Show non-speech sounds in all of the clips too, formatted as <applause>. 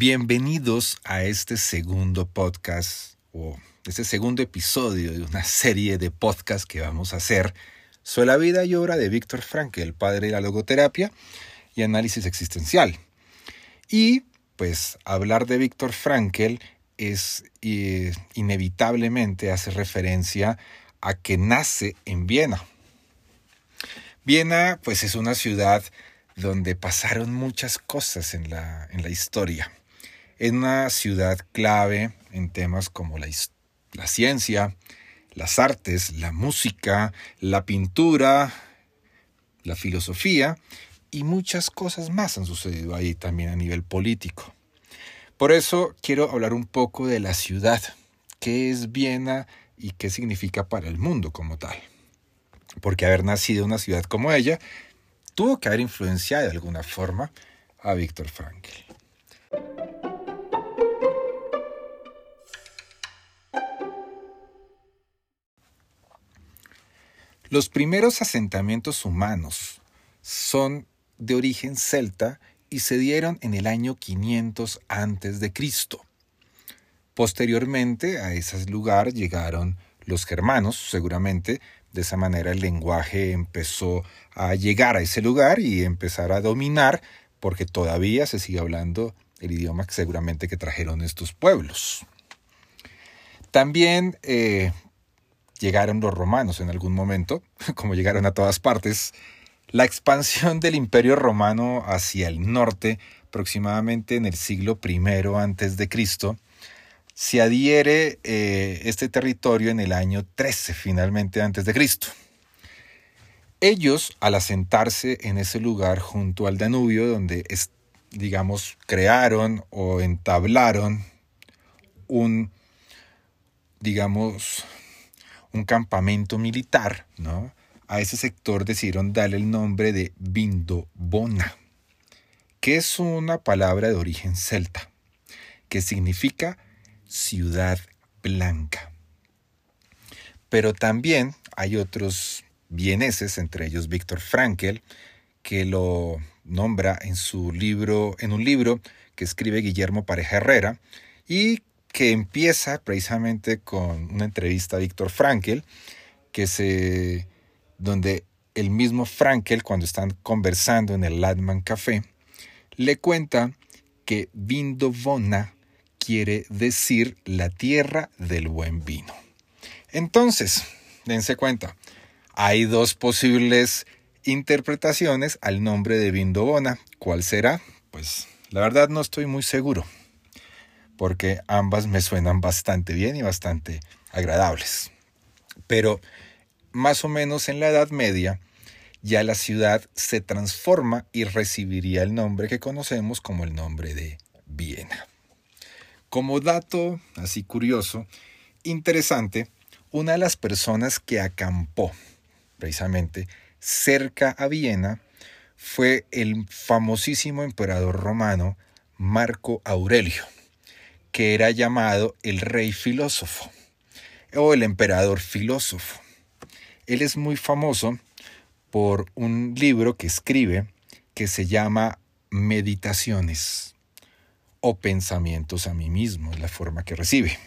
Bienvenidos a este segundo podcast o este segundo episodio de una <laughs> serie de podcasts que vamos a hacer sobre la vida y obra de Víctor Frankl, el padre de la logoterapia y análisis existencial. Y pues hablar de Víctor Frankl es eh, inevitablemente hace referencia a que nace en Viena. Viena pues es una ciudad donde pasaron muchas cosas en la, en la historia. Es una ciudad clave en temas como la, la ciencia, las artes, la música, la pintura, la filosofía y muchas cosas más han sucedido ahí también a nivel político. Por eso quiero hablar un poco de la ciudad, qué es Viena y qué significa para el mundo como tal. Porque haber nacido en una ciudad como ella tuvo que haber influenciado de alguna forma a Víctor Frankl. Los primeros asentamientos humanos son de origen celta y se dieron en el año 500 antes de Cristo. Posteriormente a ese lugar llegaron los germanos, seguramente de esa manera el lenguaje empezó a llegar a ese lugar y empezar a dominar, porque todavía se sigue hablando el idioma que seguramente que trajeron estos pueblos. También eh, llegaron los romanos en algún momento, <laughs> como llegaron a todas partes, la expansión del Imperio Romano hacia el norte, aproximadamente en el siglo I antes de Cristo, se adhiere eh, este territorio en el año 13 finalmente antes de Cristo. Ellos, al asentarse en ese lugar junto al Danubio, donde digamos crearon o entablaron un digamos un campamento militar, ¿no? a ese sector decidieron darle el nombre de Vindobona, que es una palabra de origen celta, que significa ciudad blanca. Pero también hay otros vieneses, entre ellos Víctor Frankl, que lo nombra en su libro, en un libro que escribe Guillermo Pareja Herrera, y que empieza precisamente con una entrevista a Víctor Frankl, que se donde el mismo Frankel, cuando están conversando en el Ladman Café, le cuenta que Vindovona quiere decir la tierra del buen vino. Entonces, dense cuenta, hay dos posibles interpretaciones al nombre de Vindovona. ¿Cuál será? Pues la verdad no estoy muy seguro, porque ambas me suenan bastante bien y bastante agradables. Pero más o menos en la Edad Media, ya la ciudad se transforma y recibiría el nombre que conocemos como el nombre de Viena. Como dato así curioso, interesante, una de las personas que acampó precisamente cerca a Viena fue el famosísimo emperador romano Marco Aurelio, que era llamado el rey filósofo o el emperador filósofo. Él es muy famoso por un libro que escribe que se llama Meditaciones o Pensamientos a mí mismo, es la forma que recibe.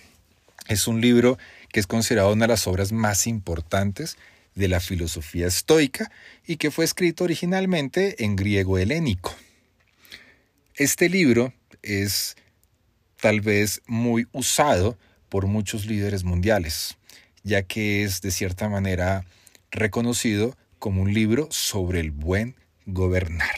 Es un libro que es considerado una de las obras más importantes de la filosofía estoica y que fue escrito originalmente en griego helénico. Este libro es tal vez muy usado por muchos líderes mundiales ya que es de cierta manera reconocido como un libro sobre el buen gobernar.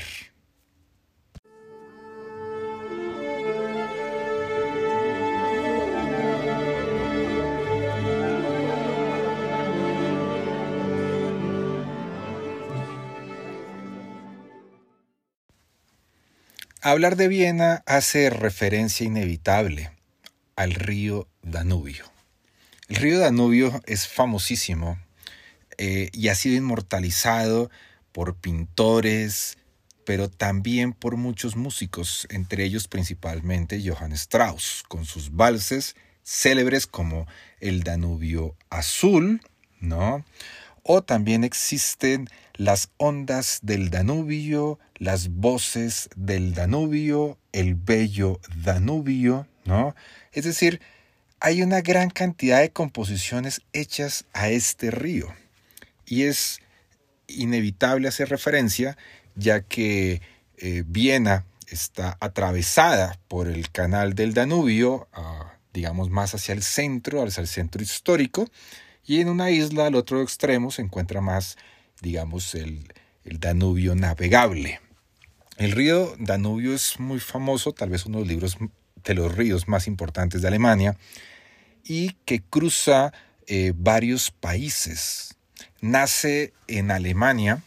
Hablar de Viena hace referencia inevitable al río Danubio. El río Danubio es famosísimo eh, y ha sido inmortalizado por pintores, pero también por muchos músicos, entre ellos principalmente Johann Strauss, con sus valses célebres como el Danubio Azul, ¿no? O también existen las ondas del Danubio, las voces del Danubio, el bello Danubio, ¿no? Es decir, hay una gran cantidad de composiciones hechas a este río. Y es inevitable hacer referencia, ya que eh, Viena está atravesada por el canal del Danubio, digamos más hacia el centro, hacia el centro histórico, y en una isla al otro extremo se encuentra más, digamos, el, Danubio navegable. El río Danubio es muy famoso, tal vez uno de los libros de los ríos más importantes de Alemania, y que cruza eh, varios países. Nace en Alemania,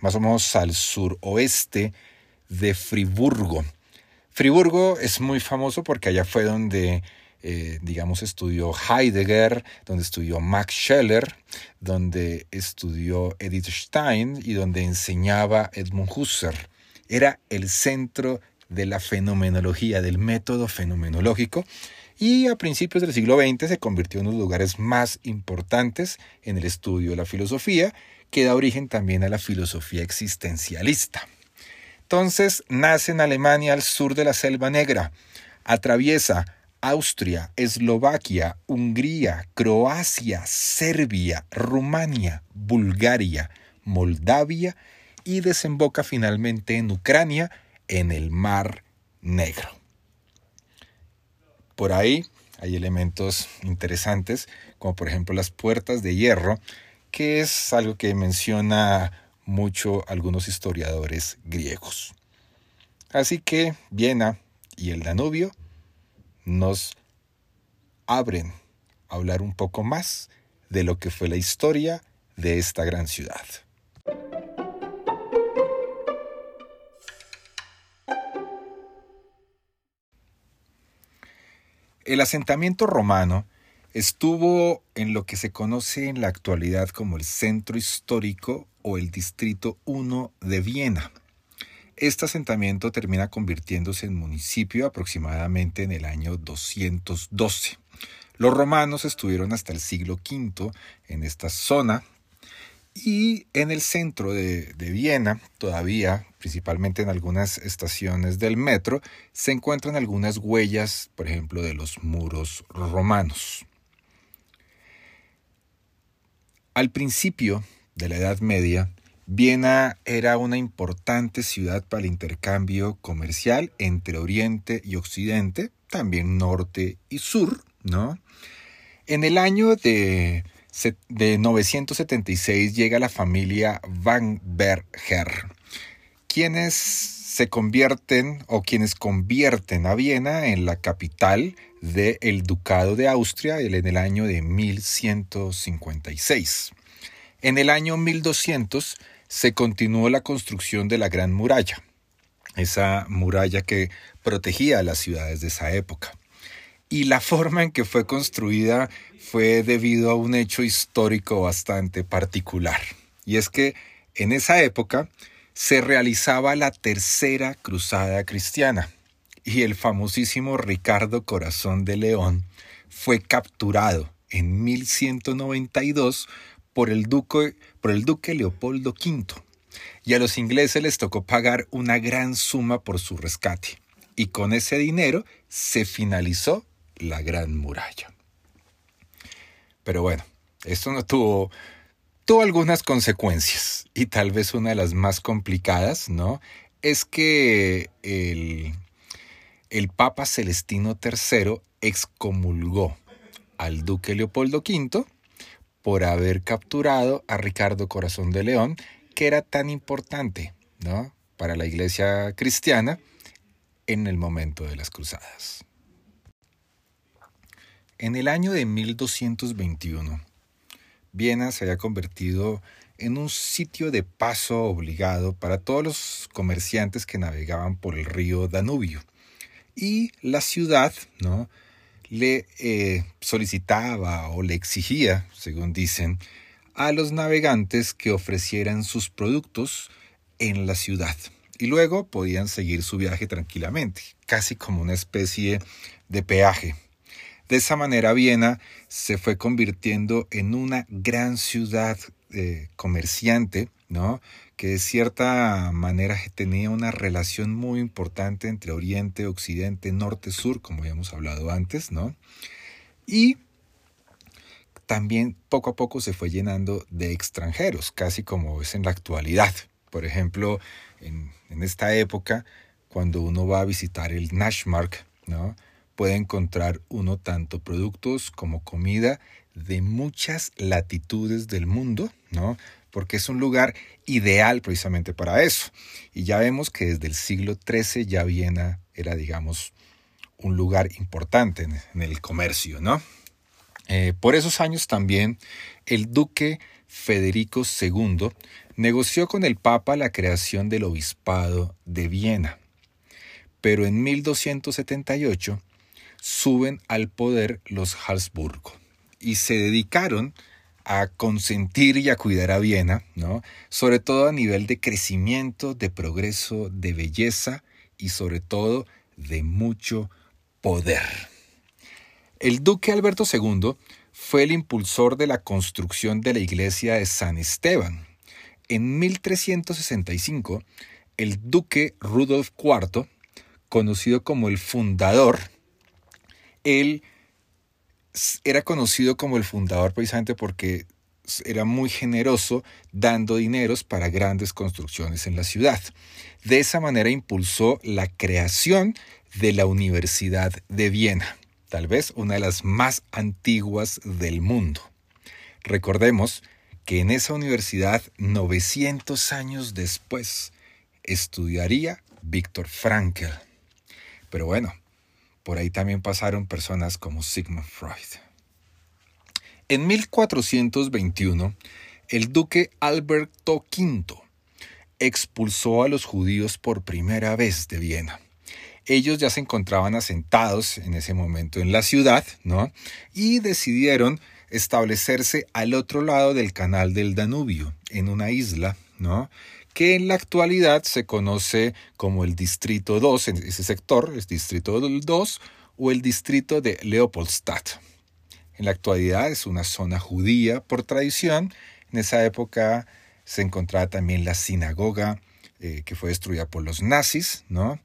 más o menos al suroeste de Friburgo. Friburgo es muy famoso porque allá fue donde eh, digamos, estudió Heidegger, donde estudió Max Scheller, donde estudió Edith Stein y donde enseñaba Edmund Husserl. Era el centro de la fenomenología, del método fenomenológico, y a principios del siglo XX se convirtió en uno de los lugares más importantes en el estudio de la filosofía, que da origen también a la filosofía existencialista. Entonces nace en Alemania al sur de la Selva Negra, atraviesa Austria, Eslovaquia, Hungría, Croacia, Serbia, Rumania, Bulgaria, Moldavia y desemboca finalmente en Ucrania, en el Mar Negro. Por ahí hay elementos interesantes, como por ejemplo las puertas de hierro, que es algo que menciona mucho algunos historiadores griegos. Así que Viena y el Danubio nos abren a hablar un poco más de lo que fue la historia de esta gran ciudad. El asentamiento romano estuvo en lo que se conoce en la actualidad como el centro histórico o el distrito 1 de Viena este asentamiento termina convirtiéndose en municipio aproximadamente en el año 212. Los romanos estuvieron hasta el siglo V en esta zona y en el centro de, Viena, todavía, principalmente en algunas estaciones del metro, se encuentran algunas huellas, por ejemplo, de los muros romanos. Al principio de la Edad Media, Viena era una importante ciudad para el intercambio comercial entre Oriente y Occidente, también norte y sur, ¿no? En el año de, de 976 llega la familia Van Berger, quienes se convierten o quienes convierten a Viena en la capital del Ducado de Austria en el año de 1156. En el año 1200 se continuó la construcción de la Gran Muralla, esa muralla que protegía a las ciudades de esa época. Y la <laughs> forma en que fue construida fue debido a un hecho histórico bastante particular. Y es que en esa época se realizaba la tercera cruzada cristiana y el famosísimo Ricardo Corazón de León fue capturado en 1192 por el duque, por el duque Leopoldo V, y a los ingleses les tocó pagar una gran suma por su rescate, y con ese dinero se finalizó la Gran Muralla. Pero bueno, esto no tuvo, tuvo algunas consecuencias, y tal vez una de las más complicadas, ¿no? Es que el, el Papa Celestino III excomulgó al duque Leopoldo V por haber capturado a Ricardo Corazón de León, que era tan importante ¿no? para la iglesia cristiana en el momento de las cruzadas. En el año de 1221, Viena se había convertido en un sitio de paso obligado para todos los comerciantes que navegaban por el río Danubio. Y la ciudad, ¿no? Le eh, solicitaba o le exigía, según dicen, a los navegantes que ofrecieran sus productos en la ciudad y luego podían seguir su viaje tranquilamente, casi como una especie de peaje. De esa manera Viena se fue convirtiendo en una gran ciudad eh, comerciante, ¿no? Que de cierta manera tenía una relación muy importante entre Oriente, Occidente, Norte, Sur, como habíamos hablado antes, ¿no? Y también poco a poco se fue llenando de extranjeros, casi como es en la actualidad. Por ejemplo, en, en esta época, cuando uno va a visitar el Nashmark, ¿no? puede encontrar uno tanto productos como comida de muchas latitudes del mundo, ¿no? Porque es un lugar ideal precisamente para eso. Y ya vemos que desde el siglo XIII ya Viena era, digamos, un lugar importante en, el comercio, ¿no? Eh, por esos años también el duque Federico II negoció con el Papa la creación del obispado de Viena. Pero en 1278 suben al poder los Habsburgo y se dedicaron a consentir y a cuidar a Viena, ¿no? sobre todo a nivel de crecimiento, de progreso, de belleza y sobre todo de mucho poder. El duque Alberto II fue el impulsor de la construcción de la iglesia de San Esteban. En 1365, el duque Rudolf IV, conocido como el fundador él era conocido como el fundador precisamente porque era muy generoso dando dineros para grandes construcciones en la ciudad. De esa manera impulsó la creación de la Universidad de Viena, tal vez una de las más antiguas del mundo. Recordemos que en esa universidad, 900 años después, estudiaría Víctor Frankl. Pero bueno, por ahí también pasaron personas como Sigmund Freud. En 1421, el duque Alberto V expulsó a los judíos por primera vez de Viena. Ellos ya se encontraban asentados en ese momento en la ciudad, ¿no? Y decidieron establecerse al otro lado del canal del Danubio, en una isla, ¿no? Que en la actualidad se conoce como el Distrito 2, en ese sector, es Distrito 2 o el Distrito de Leopoldstadt. En la actualidad es una zona judía por tradición. En esa época se encontraba también la sinagoga eh, que fue destruida por los nazis, ¿no?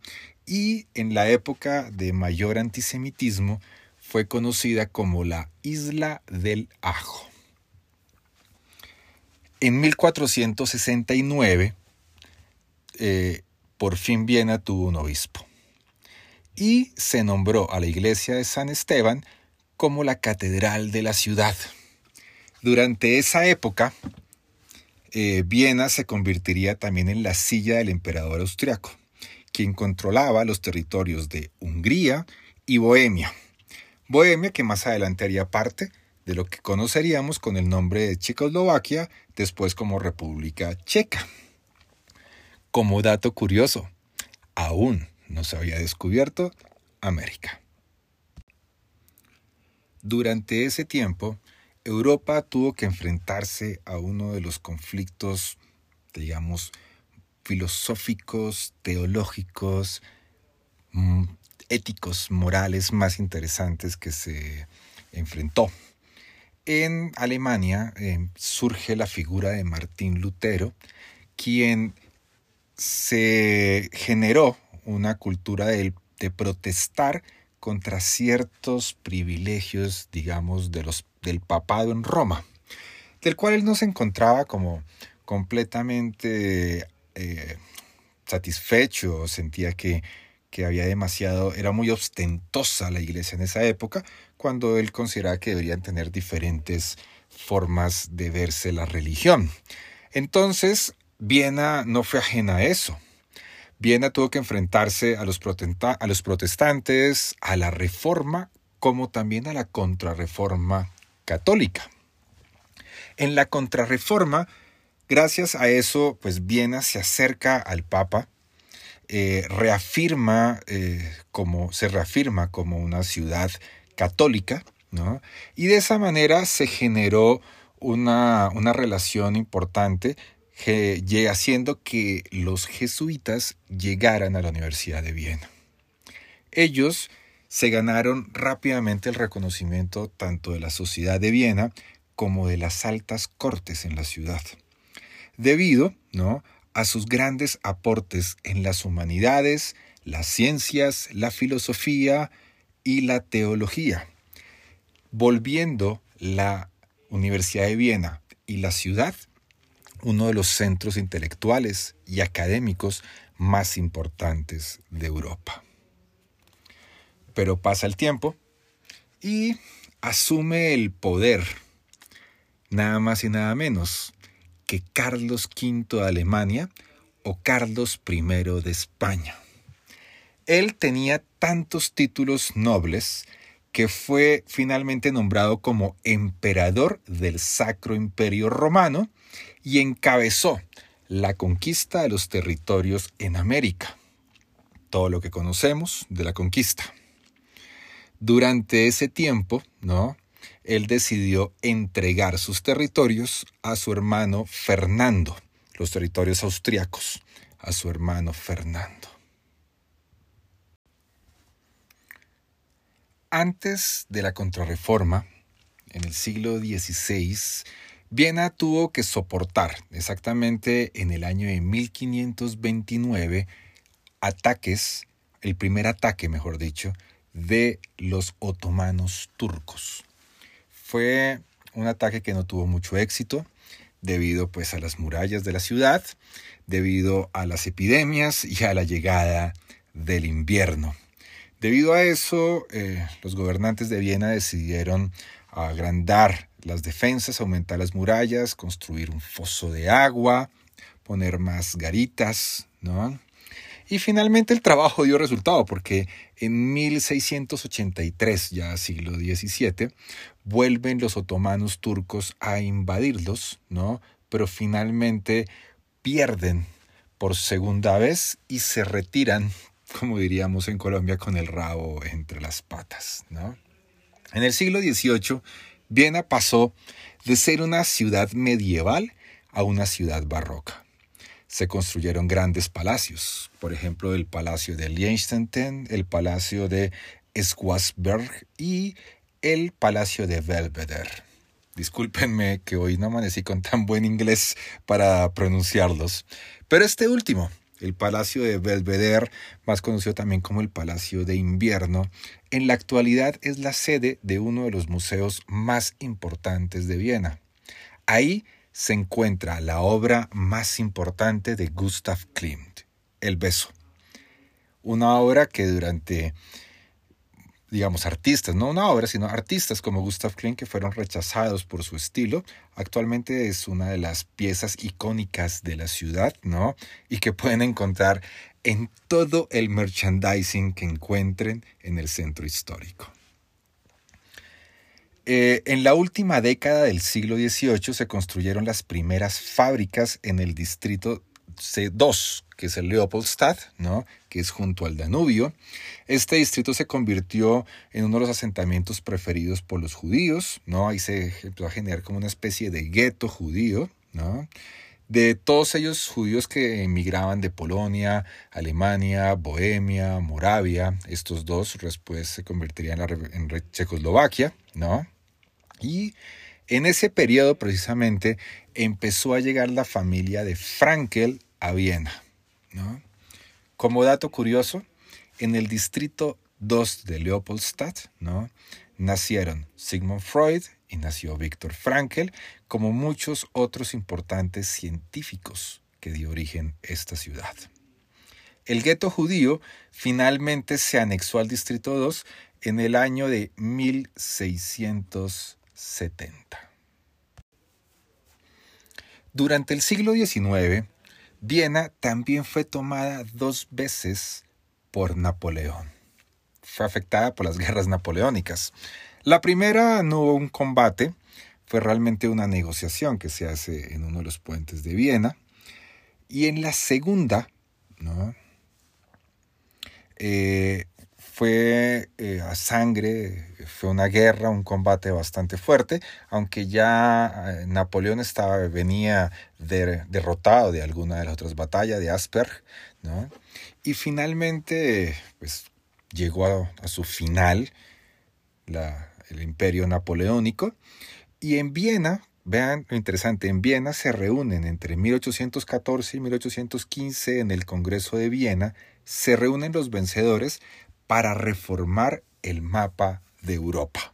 Y en la época de mayor antisemitismo fue conocida como la Isla del Ajo. En 1469 eh, por fin Viena tuvo un obispo. Y se nombró a la iglesia de San Esteban como la catedral de la ciudad. Durante esa época, eh, Viena se convertiría también en la silla del emperador austriaco, quien controlaba los territorios de Hungría y Bohemia. Bohemia que más adelante haría parte de lo que conoceríamos con el nombre de Checoslovaquia, después como República Checa. Como dato curioso, aún no se había descubierto América. Durante ese tiempo, Europa tuvo que enfrentarse a uno de los conflictos, digamos, filosóficos, teológicos, mm, éticos, morales más interesantes que se enfrentó. En Alemania eh, surge la figura de Martín Lutero, quien se generó una cultura de, protestar contra ciertos privilegios, digamos, de los, del papado en Roma, del cual él no se encontraba como completamente eh, satisfecho, sentía que, que había demasiado, era muy ostentosa la iglesia en esa época, cuando él consideraba que deberían tener diferentes formas de verse la religión. Entonces, Viena no fue ajena a eso. Viena tuvo que enfrentarse a los, protestantes, a la reforma, como también a la contrarreforma católica. En la contrarreforma, gracias a eso, pues Viena se acerca al Papa, eh, reafirma eh, como, se reafirma como una ciudad católica, ¿no? Y de esa manera se generó una, una relación importante haciendo que los jesuitas llegaran a la Universidad de Viena. Ellos se ganaron rápidamente el reconocimiento tanto de la sociedad de Viena como de las altas cortes en la ciudad, debido ¿no? a sus grandes aportes en las humanidades, las ciencias, la filosofía y la teología, volviendo la Universidad de Viena y la ciudad uno de los centros intelectuales y académicos más importantes de Europa. Pero pasa el tiempo y asume el poder nada más y nada menos que Carlos V de Alemania o Carlos I de España. Él tenía tantos títulos nobles que fue finalmente nombrado como emperador del Sacro Imperio Romano y encabezó la conquista de los territorios en América. Todo lo que conocemos de la conquista. Durante ese tiempo, ¿no? Él decidió entregar sus territorios a su hermano Fernando, los territorios austriacos, a su hermano Fernando. Antes de la contrarreforma, en el siglo XVI, Viena tuvo que soportar exactamente en el año de 1529 ataques, el primer ataque, mejor dicho, de los otomanos turcos. Fue un ataque que no tuvo mucho éxito debido pues a las murallas de la ciudad, debido a las epidemias y a la llegada del invierno. Debido a eso, eh, los gobernantes de Viena decidieron agrandar las defensas, aumentar las murallas, construir un foso de agua, poner más garitas, ¿no? Y finalmente el trabajo dio resultado porque en 1683, ya siglo XVII, vuelven los otomanos turcos a invadirlos, ¿no? Pero finalmente pierden por segunda vez y se retiran como diríamos en Colombia, con el rabo entre las patas. ¿no? En el siglo XVIII, Viena pasó de ser una ciudad medieval a una ciudad barroca. Se construyeron grandes palacios, por ejemplo el Palacio de Liechtenstein, el Palacio de Schwarzberg y el Palacio de Belvedere. Discúlpenme que hoy no amanecí con tan buen inglés para pronunciarlos, pero este último, el Palacio de Belvedere, más conocido también como el Palacio de Invierno, en la actualidad es la sede de uno de los museos más importantes de Viena. Ahí se encuentra la obra más importante de Gustav Klimt, El beso. Una obra que durante digamos, artistas, no una obra, sino artistas como Gustav Klimt que fueron rechazados por su estilo. Actualmente es una de las piezas icónicas de la ciudad, ¿no? Y que pueden encontrar en todo el merchandising que encuentren en el centro histórico. Eh, en la última década del siglo XVIII se construyeron las primeras fábricas en el distrito C2, que es el Leopoldstadt, ¿no? que es junto al Danubio. Este distrito se convirtió en uno de los asentamientos preferidos por los judíos, ¿no? ahí se empezó a generar como una especie de gueto judío. ¿no? De todos ellos judíos que emigraban de Polonia, Alemania, Bohemia, Moravia, estos dos después se convertirían en, en Checoslovaquia, ¿no? Y en ese periodo precisamente empezó a llegar la familia de Frankel a Viena. Como dato curioso, en el distrito 2 de Leopoldstadt ¿no? nacieron Sigmund Freud y nació Viktor Frankl, como muchos otros importantes científicos que dio origen a esta ciudad. El gueto judío finalmente se anexó al Distrito 2 en el año de 1670. Durante el siglo XIX, Viena también fue tomada dos veces por Napoleón. Fue afectada por las guerras napoleónicas. La primera no hubo un combate, fue realmente una negociación que se hace en uno de los puentes de Viena. Y en la segunda, ¿no? Eh, fue eh, a sangre, fue una guerra, un combate bastante fuerte, aunque ya eh, Napoleón estaba, venía derrotado de alguna de las otras batallas de Asperg, ¿no? Y finalmente, pues llegó a, su final el imperio napoleónico, y en Viena, vean lo interesante, en Viena se reúnen entre 1814 y 1815 en el Congreso de Viena, se reúnen los vencedores para reformar el mapa de Europa.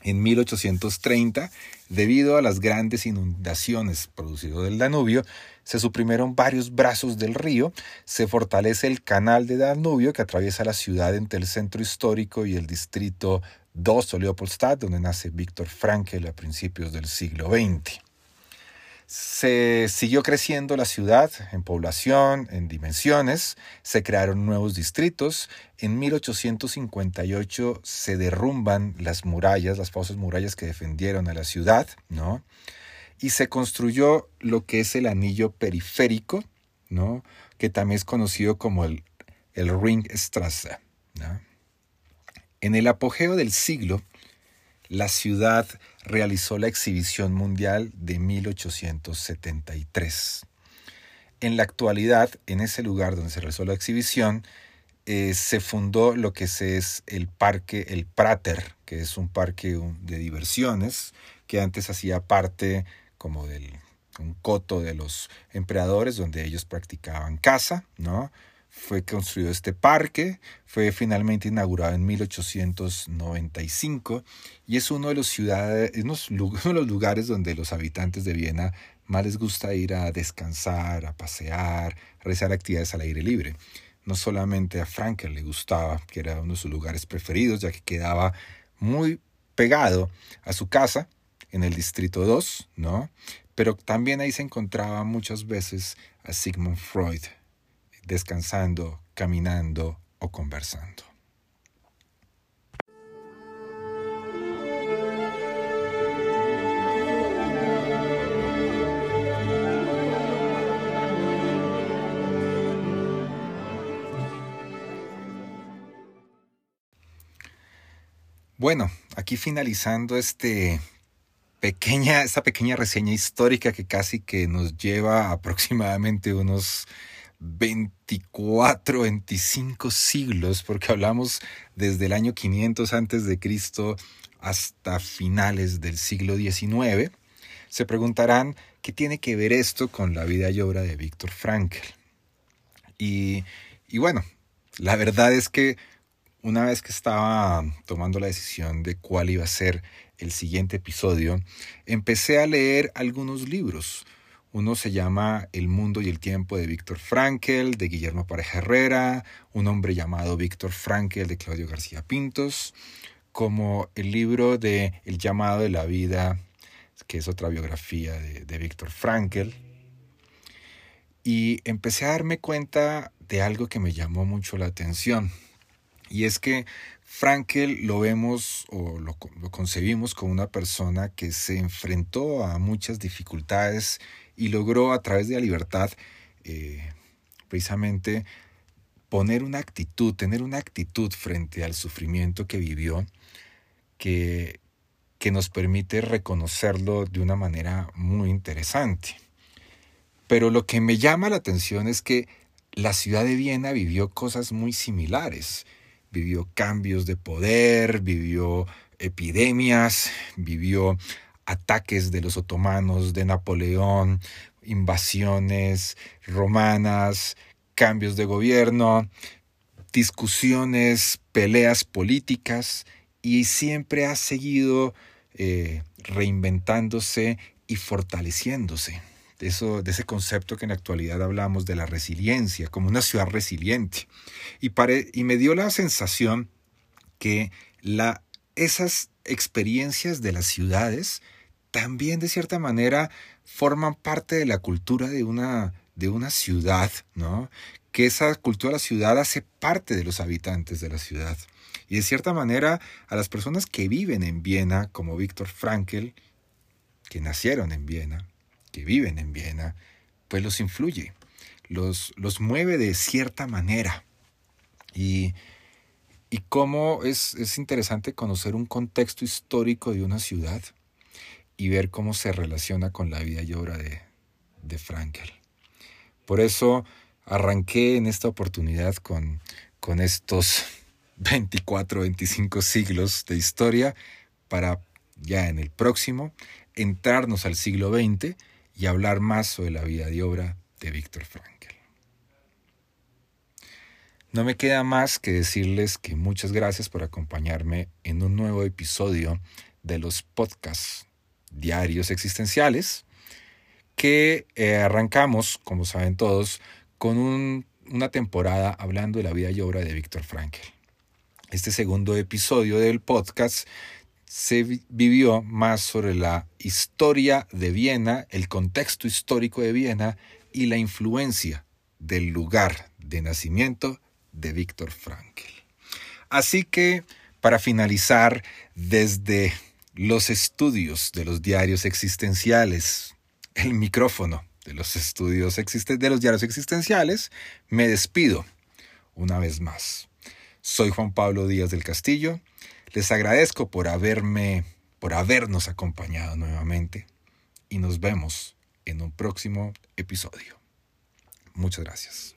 En 1830, debido a las grandes inundaciones producidas del Danubio, se suprimieron varios brazos del río, se fortalece el canal de Danubio que atraviesa la ciudad entre el centro histórico y el distrito 2 o Leopoldstadt, donde nace Víctor Frankl a principios del siglo XX. Se siguió creciendo la ciudad en población, en dimensiones, se crearon nuevos distritos. En 1858 se derrumban las murallas, las famosas murallas que defendieron a la ciudad, ¿no? Y se construyó lo que es el anillo periférico, ¿no? Que también es conocido como el, el Ringstrasse. En el apogeo del siglo, la ciudad realizó la exhibición mundial de 1873. En la actualidad, en ese lugar donde se realizó la exhibición, eh, se fundó lo que es el parque El Prater, que es un parque de diversiones, que antes hacía parte como del un coto de los emperadores donde ellos practicaban caza, ¿no? Fue construido este parque, fue finalmente inaugurado en 1895 y es uno de los ciudades, <laughs> uno de los lugares donde los habitantes de Viena más les gusta ir a descansar, a pasear, a realizar actividades al aire libre. No solamente a Frankel le gustaba, que era uno de sus lugares preferidos, ya que quedaba muy pegado a su casa en el distrito 2, ¿no? Pero también ahí se encontraba muchas veces a Sigmund Freud, descansando, caminando o conversando. Bueno, aquí finalizando este pequeña, esta pequeña reseña histórica que casi que nos lleva aproximadamente unos 24, 25 siglos, porque hablamos desde el año 500 antes de Cristo hasta finales del siglo XIX, se preguntarán qué tiene que ver esto con la vida y obra de Víctor Frankl. Y, y bueno, la verdad es que una vez que estaba tomando la decisión de cuál iba a ser el siguiente episodio, empecé a leer algunos libros uno se llama El mundo y el tiempo de Víctor Frankel, de Guillermo Pareja Herrera, Un hombre llamado Víctor Frankel, de Claudio García Pintos, como el libro de El llamado de la vida, que es otra biografía de, Víctor Frankel. Y empecé a darme cuenta de algo que me llamó mucho la atención. Y es que Frankel lo vemos o lo, concebimos como una persona que se enfrentó a muchas dificultades y logró a través de la libertad eh, precisamente poner una actitud, tener una actitud frente al sufrimiento que vivió que, que nos permite reconocerlo de una manera muy interesante. Pero lo que me llama la atención es que la ciudad de Viena vivió cosas muy similares. Vivió cambios de poder, vivió epidemias, vivió ataques de los otomanos, de Napoleón, invasiones romanas, cambios de gobierno, discusiones, peleas políticas y siempre ha seguido eh, reinventándose y fortaleciéndose. De, eso, de ese concepto que en la actualidad hablamos de la resiliencia, como una ciudad resiliente. Y, y me dio la sensación que esas experiencias de las ciudades también de cierta manera forman parte de la cultura de una, de una ciudad, ¿no? Que esa cultura de la ciudad hace parte de los habitantes de la ciudad. Y de cierta manera, a las personas que viven en Viena, como Víctor Frankl, que nacieron en Viena, que viven en Viena, pues los influye, los, los mueve de cierta manera. Y, y cómo es, es interesante conocer un contexto histórico de una ciudad y ver cómo se relaciona con la vida y obra de, de Frankel. Por eso arranqué en esta oportunidad con, con estos <laughs> 24, 25 siglos de historia para ya en el próximo entrarnos al siglo XX y hablar más sobre la vida y obra de Víctor Frankl. No me queda más que decirles que muchas gracias por acompañarme en un nuevo episodio de los podcasts diarios existenciales que eh, arrancamos, como saben todos, con una temporada hablando de la vida y obra de Víctor Frankl. Este segundo episodio del podcast se vivió más sobre la historia de Viena, el contexto histórico de Viena y la influencia del lugar de nacimiento de Víctor Frankl. Así que, para finalizar, desde los estudios de los diarios existenciales, el micrófono de los estudios de los diarios existenciales, me despido una vez más. Soy Juan Pablo Díaz del Castillo. Les agradezco por haberme, por habernos acompañado nuevamente y nos vemos en un próximo episodio. Muchas gracias.